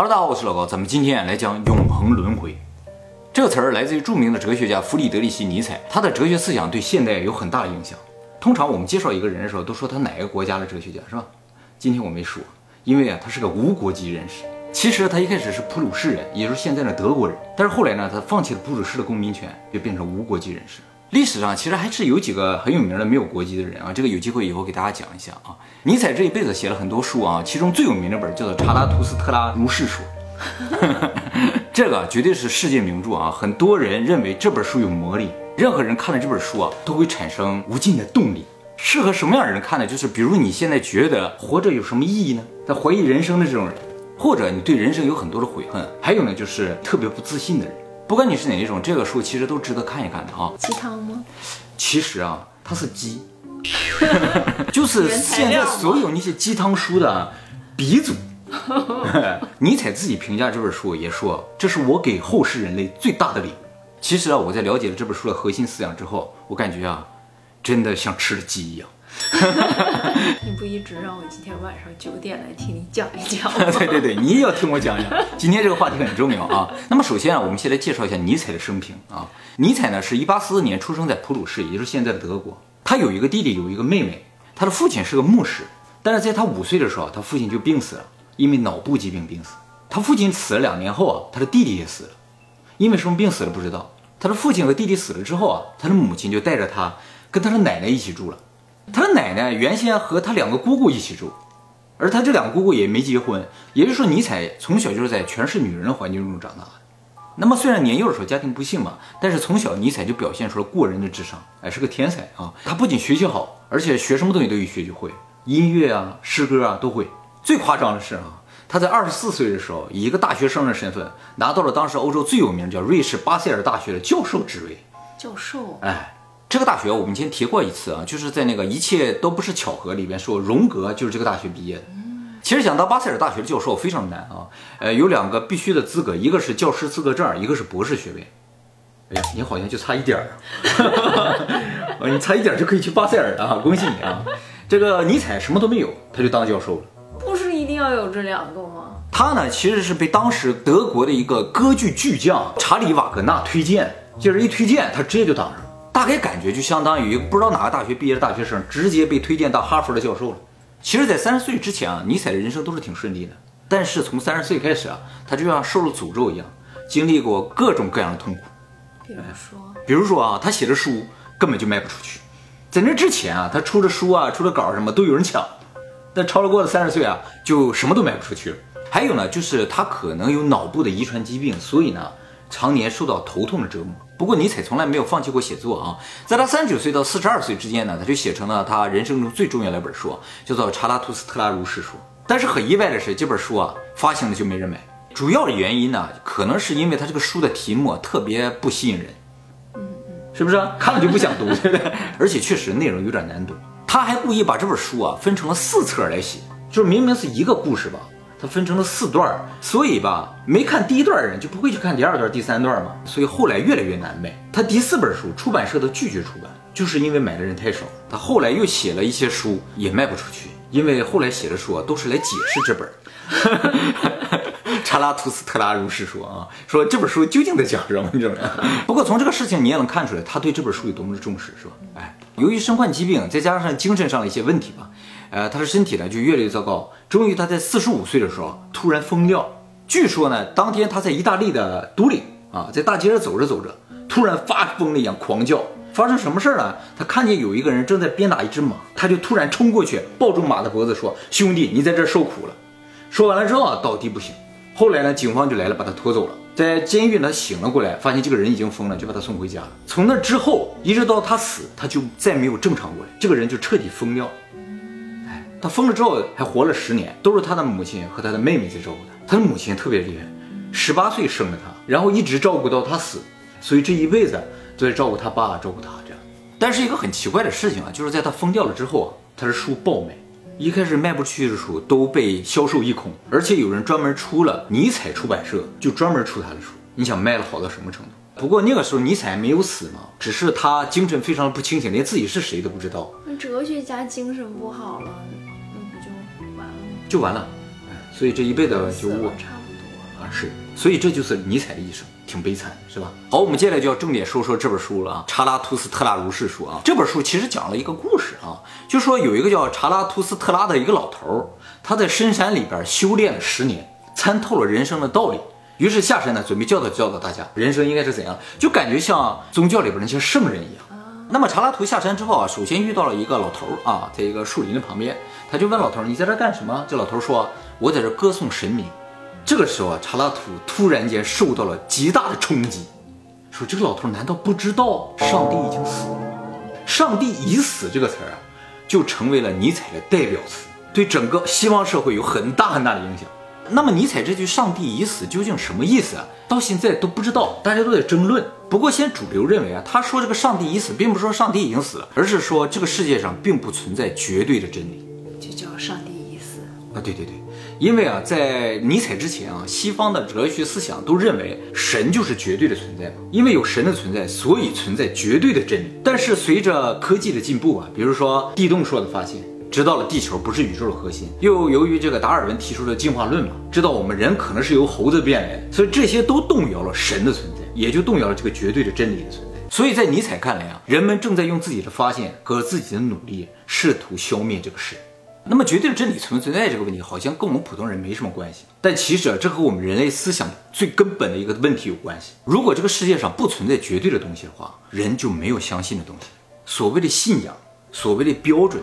Hello，大家好，我是老高，咱们今天来讲永恒轮回。这个词儿来自于著名的哲学家弗里德里希·尼采，他的哲学思想对现代有很大的影响。通常我们介绍一个人的时候，都说他哪个国家的哲学家，是吧？今天我没说，因为啊，他是个无国籍人士。其实他一开始是普鲁士人，也就是现在的德国人，但是后来呢，他放弃了普鲁士的公民权，就变成无国籍人士。历史上其实还是有几个很有名的没有国籍的人啊，这个有机会以后给大家讲一下啊。尼采这一辈子写了很多书啊，其中最有名的本叫做《查拉图斯特拉如是说》，这个绝对是世界名著啊。很多人认为这本书有魔力，任何人看了这本书啊，都会产生无尽的动力。适合什么样的人看呢？就是比如你现在觉得活着有什么意义呢？在怀疑人生的这种人，或者你对人生有很多的悔恨，还有呢，就是特别不自信的人。不管你是哪一种，这个书其实都值得看一看的啊。鸡汤吗？其实啊，它是鸡，就是现在所有那些鸡汤书的鼻祖。尼采自己评价这本书也说，这是我给后世人类最大的礼物。其实啊，我在了解了这本书的核心思想之后，我感觉啊，真的像吃了鸡一样。你不一直让我今天晚上九点来听你讲一讲吗？对对对，你也要听我讲讲。今天这个话题很重要啊。那么首先啊，我们先来介绍一下尼采的生平啊。尼采呢是一八四四年出生在普鲁士，也就是现在的德国。他有一个弟弟，有一个妹妹。他的父亲是个牧师，但是在他五岁的时候，他父亲就病死了，因为脑部疾病病死。他父亲死了两年后啊，他的弟弟也死了，因为什么病死了不知道。他的父亲和弟弟死了之后啊，他的母亲就带着他跟他的奶奶一起住了。他的奶奶原先和他两个姑姑一起住，而他这两个姑姑也没结婚，也就是说，尼采从小就是在全是女人的环境中长大的。那么虽然年幼的时候家庭不幸嘛，但是从小尼采就表现出了过人的智商，哎，是个天才啊！他不仅学习好，而且学什么东西都一学就会，音乐啊、诗歌啊都会。最夸张的是啊，他在二十四岁的时候，以一个大学生的身份，拿到了当时欧洲最有名叫瑞士巴塞尔大学的教授职位。教授，哎。这个大学我们以前提过一次啊，就是在那个一切都不是巧合里边说，荣格就是这个大学毕业的。其实想当巴塞尔大学的教授非常难啊，呃，有两个必须的资格，一个是教师资格证，一个是博士学位。哎呀，你好像就差一点儿，你差一点就可以去巴塞尔了啊，恭喜你啊！这个尼采什么都没有，他就当教授了。不是一定要有这两个吗？他呢，其实是被当时德国的一个歌剧巨匠查理瓦格纳推荐，就是一推荐他直接就当上。大概感觉就相当于不知道哪个大学毕业的大学生直接被推荐到哈佛的教授了。其实，在三十岁之前啊，尼采的人生都是挺顺利的。但是从三十岁开始啊，他就像受了诅咒一样，经历过各种各样的痛苦。比如说，比如说啊，他写的书根本就卖不出去。在那之前啊，他出的书啊、出的稿什么都有人抢。但超了过了三十岁啊，就什么都卖不出去了。还有呢，就是他可能有脑部的遗传疾病，所以呢，常年受到头痛的折磨。不过尼采从来没有放弃过写作啊，在他三十九岁到四十二岁之间呢，他就写成了他人生中最重要的一本书，叫做《查拉图斯特拉如是说》。但是很意外的是，这本书啊发行了就没人买。主要的原因呢，可能是因为他这个书的题目特别不吸引人，嗯嗯，是不是？看了就不想读，对不对？而且确实内容有点难读。他还故意把这本书啊分成了四册来写，就是明明是一个故事吧。它分成了四段，所以吧，没看第一段的人就不会去看第二段、第三段嘛，所以后来越来越难卖。他第四本书出版社都拒绝出版，就是因为买的人太少。他后来又写了一些书，也卖不出去，因为后来写的书啊都是来解释这本。查拉图斯特拉如是说啊，说这本书究竟在讲什么？你知道吗？不过从这个事情你也能看出来，他对这本书有多么的重视，是吧？哎，由于身患疾病，再加上精神上的一些问题吧。呃，他的身体呢就越来越糟糕，终于他在四十五岁的时候突然疯掉。据说呢，当天他在意大利的都灵啊，在大街上走着走着，突然发疯了一样狂叫。发生什么事儿呢？他看见有一个人正在鞭打一只马，他就突然冲过去抱住马的脖子说：“兄弟，你在这受苦了。”说完了之后啊，倒地不醒。后来呢，警方就来了，把他拖走了。在监狱呢醒了过来，发现这个人已经疯了，就把他送回家。从那之后一直到他死，他就再没有正常过来，这个人就彻底疯掉。他疯了之后还活了十年，都是他的母亲和他的妹妹在照顾他。他的母亲特别厉害，十八岁生了他，然后一直照顾到他死，所以这一辈子都在照顾他爸，照顾他这样。但是一个很奇怪的事情啊，就是在他疯掉了之后啊，他的书爆卖，一开始卖不出去的书都被销售一空，而且有人专门出了尼采出版社，就专门出他的书。你想卖了好到什么程度？不过那个时候尼采没有死嘛，只是他精神非常的不清醒，连自己是谁都不知道。那哲学家精神不好了。就完了，所以这一辈子就差不多。啊，是，所以这就是尼采的一生，挺悲惨，是吧？好，我们接下来就要重点说说这本书了啊，《查拉图斯特拉如是说》啊，这本书其实讲了一个故事啊，就说有一个叫查拉图斯特拉的一个老头儿，他在深山里边修炼了十年，参透了人生的道理，于是下山呢，准备教导教导大家人生应该是怎样，就感觉像宗教里边那些圣人一样。那么查拉图下山之后啊，首先遇到了一个老头儿啊，在一个树林的旁边，他就问老头儿：“你在这干什么？”这老头儿说：“我在这歌颂神明。”这个时候啊，查拉图突然间受到了极大的冲击，说：“这个老头儿难道不知道上帝已经死了？上帝已死这个词儿啊，就成为了尼采的代表词，对整个西方社会有很大很大的影响。那么尼采这句‘上帝已死’究竟什么意思啊？到现在都不知道，大家都在争论。不过现在主流认为啊，他说这个‘上帝已死’，并不是说上帝已经死了，而是说这个世界上并不存在绝对的真理。啊，对对对，因为啊，在尼采之前啊，西方的哲学思想都认为神就是绝对的存在嘛，因为有神的存在，所以存在绝对的真理。但是随着科技的进步啊，比如说地动说的发现，知道了地球不是宇宙的核心，又由于这个达尔文提出的进化论嘛，知道我们人可能是由猴子变来的，所以这些都动摇了神的存在，也就动摇了这个绝对的真理的存在。所以在尼采看来啊，人们正在用自己的发现和自己的努力试图消灭这个神。那么绝对的真理存不存在这个问题，好像跟我们普通人没什么关系。但其实啊，这和我们人类思想最根本的一个问题有关系。如果这个世界上不存在绝对的东西的话，人就没有相信的东西。所谓的信仰，所谓的标准，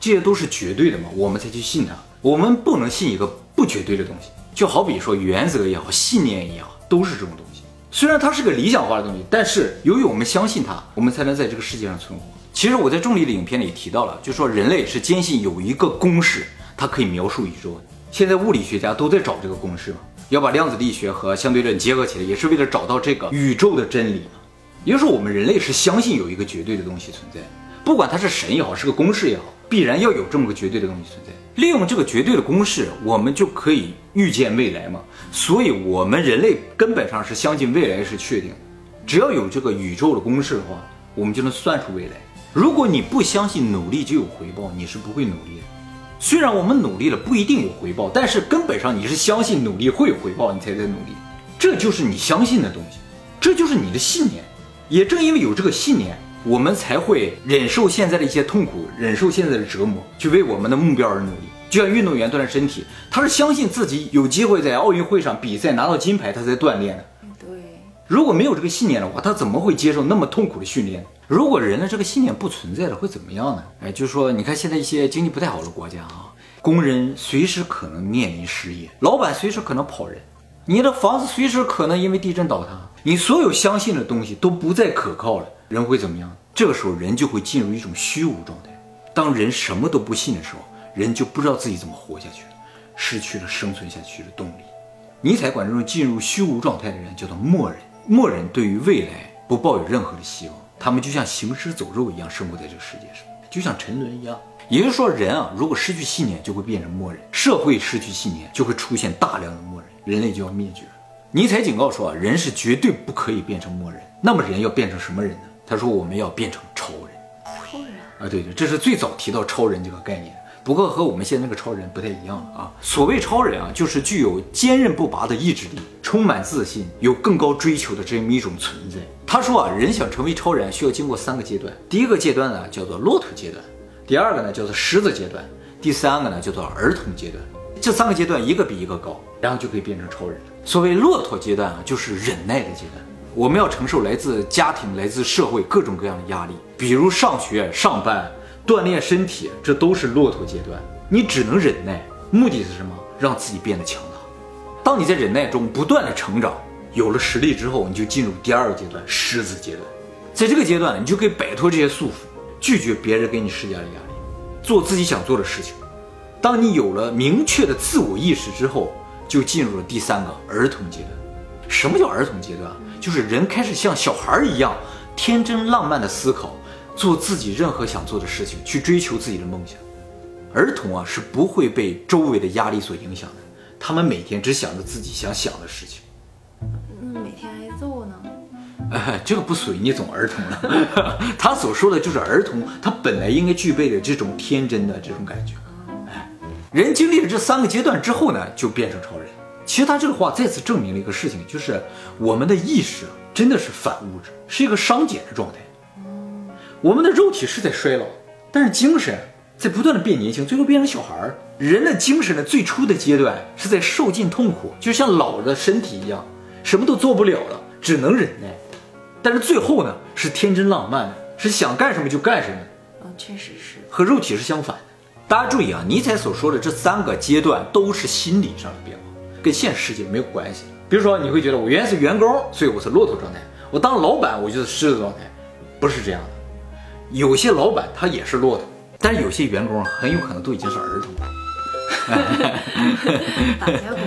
这些都是绝对的嘛，我们才去信它。我们不能信一个不绝对的东西，就好比说原则也好，信念也好，都是这种东西。虽然它是个理想化的东西，但是由于我们相信它，我们才能在这个世界上存活。其实我在重力的影片里提到了，就说人类是坚信有一个公式，它可以描述宇宙的。现在物理学家都在找这个公式嘛，要把量子力学和相对论结合起来，也是为了找到这个宇宙的真理嘛。也就是，我们人类是相信有一个绝对的东西存在，不管它是神也好，是个公式也好，必然要有这么个绝对的东西存在。利用这个绝对的公式，我们就可以预见未来嘛。所以，我们人类根本上是相信未来是确定的。只要有这个宇宙的公式的话，我们就能算出未来。如果你不相信努力就有回报，你是不会努力的。虽然我们努力了不一定有回报，但是根本上你是相信努力会有回报，你才在努力。这就是你相信的东西，这就是你的信念。也正因为有这个信念，我们才会忍受现在的一些痛苦，忍受现在的折磨，去为我们的目标而努力。就像运动员锻炼身体，他是相信自己有机会在奥运会上比赛拿到金牌，他才锻炼的。对，如果没有这个信念的话，他怎么会接受那么痛苦的训练？如果人的这个信念不存在了，会怎么样呢？哎，就是说，你看现在一些经济不太好的国家啊，工人随时可能面临失业，老板随时可能跑人，你的房子随时可能因为地震倒塌，你所有相信的东西都不再可靠了，人会怎么样？这个时候人就会进入一种虚无状态。当人什么都不信的时候，人就不知道自己怎么活下去，失去了生存下去的动力。尼采管这种进入虚无状态的人叫做默人，默人对于未来不抱有任何的希望。他们就像行尸走肉一样生活在这个世界上，就像沉沦一样。也就是说，人啊，如果失去信念，就会变成默人；社会失去信念，就会出现大量的默人，人类就要灭绝。尼采警告说啊，人是绝对不可以变成默人。那么人要变成什么人呢？他说我们要变成超人。超人啊，对对，这是最早提到超人这个概念。不过和我们现在那个超人不太一样了啊。所谓超人啊，就是具有坚韧不拔的意志力，充满自信，有更高追求的这么一种存在。他说啊，人想成为超人，需要经过三个阶段。第一个阶段呢，叫做骆驼阶段；第二个呢，叫做狮子阶段；第三个呢，叫做儿童阶段。这三个阶段一个比一个高，然后就可以变成超人。所谓骆驼阶段啊，就是忍耐的阶段。我们要承受来自家庭、来自社会各种各样的压力，比如上学、上班、锻炼身体，这都是骆驼阶段。你只能忍耐，目的是什么？让自己变得强大。当你在忍耐中不断的成长，有了实力之后，你就进入第二个阶段——狮子阶段。在这个阶段，你就可以摆脱这些束缚，拒绝别人给你施加的压力，做自己想做的事情。当你有了明确的自我意识之后，就进入了第三个儿童阶段。什么叫儿童阶段？就是人开始像小孩一样天真浪漫的思考，做自己任何想做的事情，去追求自己的梦想。儿童啊是不会被周围的压力所影响的，他们每天只想着自己想想的事情。哎，这个不属于那种儿童了。他所说的就是儿童，他本来应该具备的这种天真的这种感觉。哎，人经历了这三个阶段之后呢，就变成超人。其实他这个话再次证明了一个事情，就是我们的意识真的是反物质，是一个熵减的状态。我们的肉体是在衰老，但是精神在不断的变年轻，最后变成小孩儿。人的精神的最初的阶段是在受尽痛苦，就像老的身体一样，什么都做不了了，只能忍耐。但是最后呢，是天真浪漫的，是想干什么就干什么。嗯，确实是。和肉体是相反的。大家注意啊，尼采所说的这三个阶段都是心理上的变化，跟现实世界没有关系。比如说，你会觉得我原来是员工，所以我是骆驼状态；我当老板，我就是狮子状态，不是这样的。有些老板他也是骆驼，但是有些员工很有可能都已经是儿童了。哪家公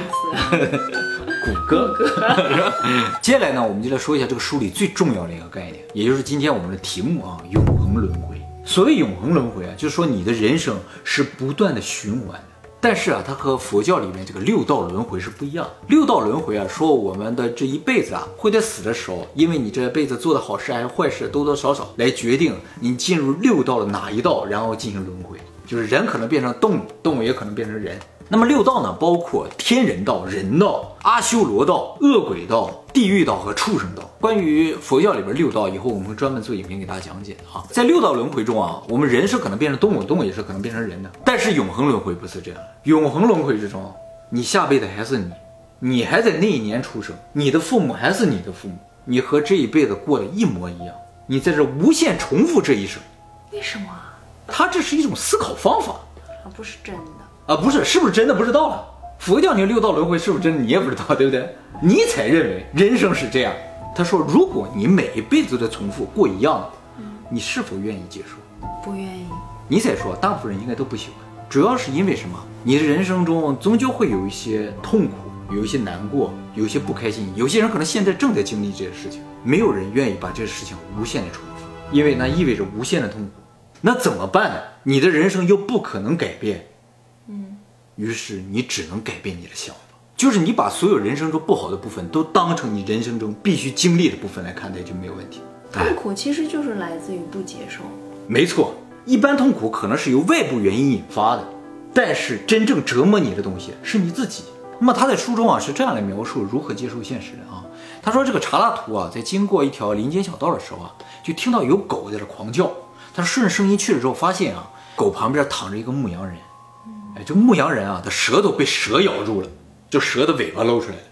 司？谷歌。接下来呢，我们就来说一下这个书里最重要的一个概念，也就是今天我们的题目啊，永恒轮回。所谓永恒轮回啊，就是说你的人生是不断的循环的。但是啊，它和佛教里面这个六道轮回是不一样的。六道轮回啊，说我们的这一辈子啊，会在死的时候，因为你这辈子做的好事还是坏事，多多少少来决定你进入六道的哪一道，然后进行轮回。就是人可能变成动物，动物也可能变成人。那么六道呢，包括天人道、人道、阿修罗道、恶鬼道、地狱道和畜生道。关于佛教里边六道，以后我们会专门做影片给大家讲解啊。在六道轮回中啊，我们人是可能变成动物，动物也是可能变成人的。但是永恒轮回不是这样，永恒轮回之中，你下辈子还是你，你还在那一年出生，你的父母还是你的父母，你和这一辈子过的一模一样，你在这无限重复这一生。为什么？它这是一种思考方法，而，不是真的啊，不是，是不是真的不知道了。佛教你六道轮回是不是真的，你也不知道，对不对？尼采认为人生是这样，他说，如果你每一辈子的重复过一样的，你是否愿意接受？不愿意。尼采说，大部分人应该都不喜欢，主要是因为什么？你的人生中终究会有一些痛苦，有一些难过，有一些不开心，有些人可能现在正在经历这些事情，没有人愿意把这些事情无限的重复，因为那意味着无限的痛苦。那怎么办呢？你的人生又不可能改变，嗯，于是你只能改变你的想法，就是你把所有人生中不好的部分都当成你人生中必须经历的部分来看待就没有问题。痛苦其实就是来自于不接受。没错，一般痛苦可能是由外部原因引发的，但是真正折磨你的东西是你自己。那么他在书中啊是这样来描述如何接受现实的啊，他说这个查拉图啊在经过一条林间小道的时候啊，就听到有狗在这狂叫。他顺着声音去了之后，发现啊，狗旁边躺着一个牧羊人。哎，这牧羊人啊，他舌头被蛇咬住了，就蛇的尾巴露出来了。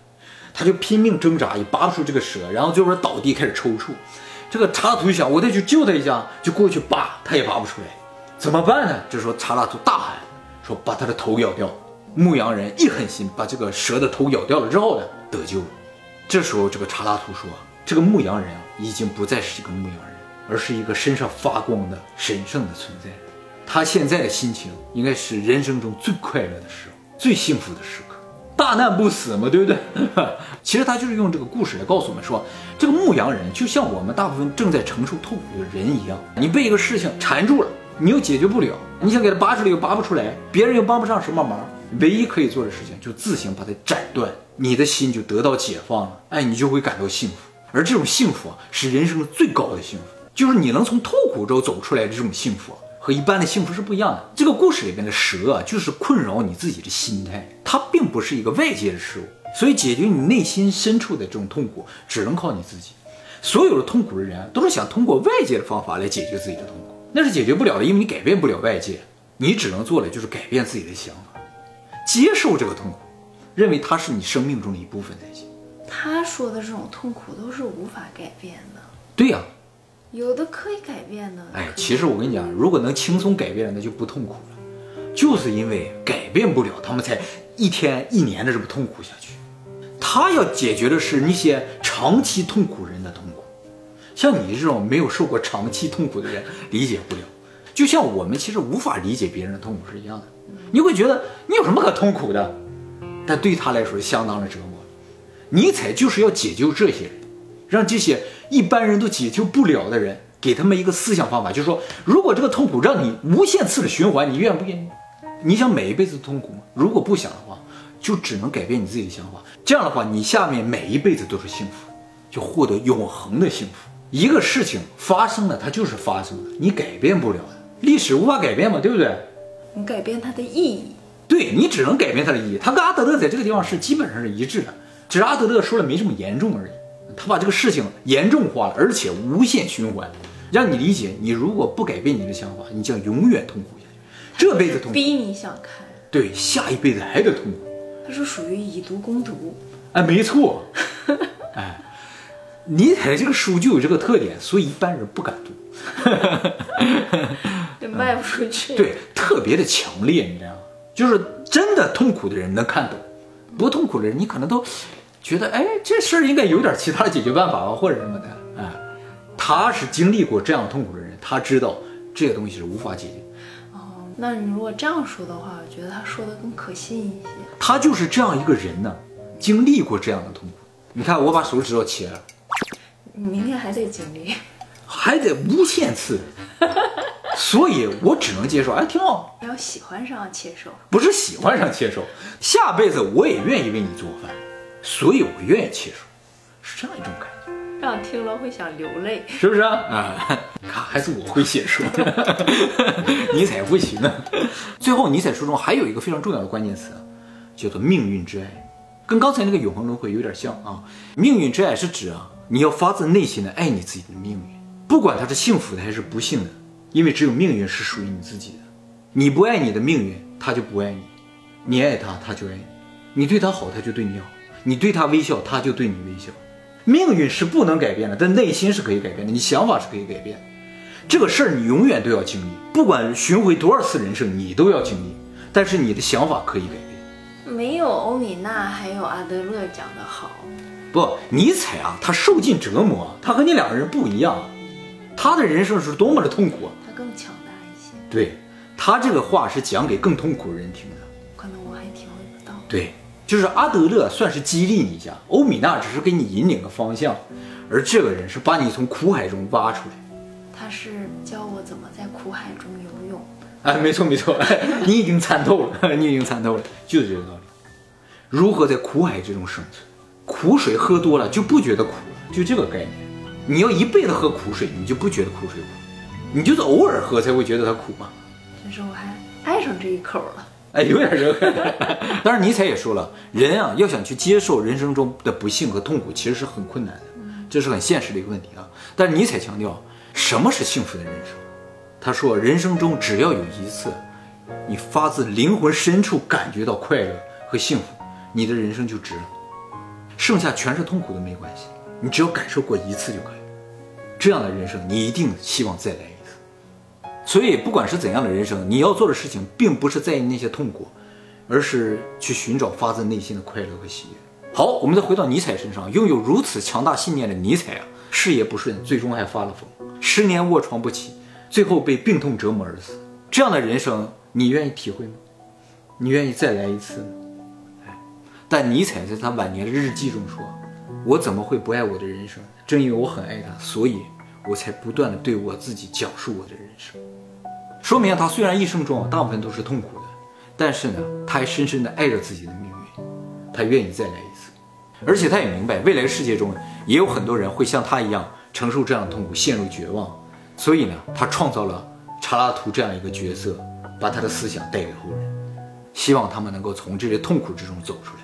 他就拼命挣扎，也拔不出这个蛇，然后最后倒地开始抽搐。这个查拉图就想，我得去救他一下，就过去拔，他也拔不出来，怎么办呢？这时候查拉图大喊说：“把他的头咬掉！”牧羊人一狠心，把这个蛇的头咬掉了之后呢，得救了。这时候这个查拉图说：“这个牧羊人啊，已经不再是一个牧羊人。”而是一个身上发光的神圣的存在，他现在的心情应该是人生中最快乐的时候，最幸福的时刻，大难不死嘛，对不对？其实他就是用这个故事来告诉我们说，这个牧羊人就像我们大部分正在承受痛苦的人一样，你被一个事情缠住了，你又解决不了，你想给他拔出来又拔不出来，别人又帮不上什么忙，唯一可以做的事情就自行把它斩断，你的心就得到解放了，哎，你就会感到幸福，而这种幸福啊，是人生最高的幸福。就是你能从痛苦中走出来的这种幸福，和一般的幸福是不一样的。这个故事里边的蛇啊，就是困扰你自己的心态，它并不是一个外界的事物，所以解决你内心深处的这种痛苦，只能靠你自己。所有的痛苦的人都是想通过外界的方法来解决自己的痛苦，那是解决不了的，因为你改变不了外界，你只能做的就是改变自己的想法，接受这个痛苦，认为它是你生命中的一部分才行。他说的这种痛苦都是无法改变的。对呀。有的可以改变的，哎，其实我跟你讲，如果能轻松改变，那就不痛苦了。就是因为改变不了，他们才一天一年的这么痛苦下去。他要解决的是那些长期痛苦人的痛苦，像你这种没有受过长期痛苦的人理解不了。就像我们其实无法理解别人的痛苦是一样的，你会觉得你有什么可痛苦的，但对他来说相当的折磨。尼采就是要解救这些人，让这些。一般人都解救不了的人，给他们一个思想方法，就是说，如果这个痛苦让你无限次的循环，你愿不愿意？你想每一辈子痛苦吗？如果不想的话，就只能改变你自己的想法。这样的话，你下面每一辈子都是幸福，就获得永恒的幸福。一个事情发生了，它就是发生了，你改变不了的，历史无法改变嘛，对不对？你改变它的意义，对你只能改变它的意义。它跟阿德勒在这个地方是基本上是一致的，只是阿德勒说了没这么严重而已。他把这个事情严重化了，而且无限循环，让你理解：你如果不改变你的想法，你将永远痛苦下去，这辈子痛苦，逼你想开，对，下一辈子还得痛苦。他是属于以毒攻毒。哎，没错，哎，尼采这个书就有这个特点，所以一般人不敢读。也卖不出去。对，特别的强烈，你知道吗？就是真的痛苦的人能看懂，不痛苦的人你可能都觉得，哎，这事儿应该有点其他的解决办法吧，或者什么的。哎，他是经历过这样痛苦的人，他知道这个东西是无法解决。哦，那你如果这样说的话，我觉得他说的更可信一些。他就是这样一个人呢，经历过这样的痛苦。你看，我把手指头切了，你明天还得经历。还得无限次，所以我只能接受。哎，挺好。要喜欢上切手，不是喜欢上切手，下辈子我也愿意为你做饭，所以我愿意切手，是这样一种感觉。让听了会想流泪，是不是啊？啊，看还是我会写书，尼采不行啊。最后，尼采书中还有一个非常重要的关键词，叫做命运之爱，跟刚才那个永恒轮回有点像啊。命运之爱是指啊，你要发自内心的爱你自己的命运。不管他是幸福的还是不幸的，因为只有命运是属于你自己的。你不爱你的命运，他就不爱你；你爱他，他就爱你。你对他好，他就对你好；你对他微笑，他就对你微笑。命运是不能改变的，但内心是可以改变的。你想法是可以改变。这个事儿你永远都要经历，不管巡回多少次人生，你都要经历。但是你的想法可以改变。没有欧米娜还有阿德勒讲的好。不，尼采啊，他受尽折磨，他和你两个人不一样。他的人生是多么的痛苦，他更强大一些。对他这个话是讲给更痛苦的人听的，可能我还体会不到。对，就是阿德勒算是激励你一下，欧米娜只是给你引领个方向，而这个人是把你从苦海中挖出来。他是教我怎么在苦海中游泳。哎，没错没错，你已经参透了，你已经参透了，就是这个道理。如何在苦海之中生存？苦水喝多了就不觉得苦了，就这个概念。你要一辈子喝苦水，你就不觉得苦水苦，你就是偶尔喝才会觉得它苦嘛。其实我还爱上这一口了，哎，有点热。当然，尼采也说了，人啊要想去接受人生中的不幸和痛苦，其实是很困难的，这是很现实的一个问题啊。但是尼采强调，什么是幸福的人生？他说，人生中只要有一次，你发自灵魂深处感觉到快乐和幸福，你的人生就值了，剩下全是痛苦都没关系。你只要感受过一次就可以，这样的人生你一定希望再来一次。所以不管是怎样的人生，你要做的事情并不是在意那些痛苦，而是去寻找发自内心的快乐和喜悦。好，我们再回到尼采身上，拥有如此强大信念的尼采啊，事业不顺，最终还发了疯，十年卧床不起，最后被病痛折磨而死。这样的人生，你愿意体会吗？你愿意再来一次吗？哎，但尼采在他晚年的日记中说。我怎么会不爱我的人生？正因为我很爱他，所以我才不断的对我自己讲述我的人生。说明他虽然一生中大部分都是痛苦的，但是呢，他还深深的爱着自己的命运，他愿意再来一次。而且他也明白，未来世界中也有很多人会像他一样承受这样的痛苦，陷入绝望。所以呢，他创造了查拉图这样一个角色，把他的思想带给后人，希望他们能够从这些痛苦之中走出来。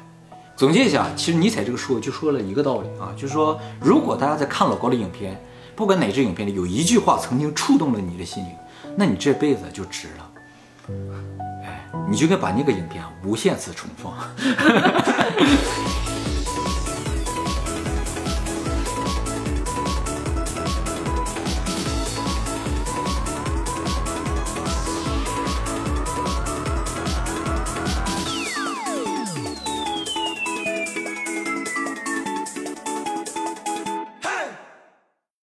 总结一下，其实尼采这个书就说了一个道理啊，就是说，如果大家在看老高的影片，不管哪支影片里有一句话曾经触动了你的心灵，那你这辈子就值了。哎，你就该把那个影片无限次重放。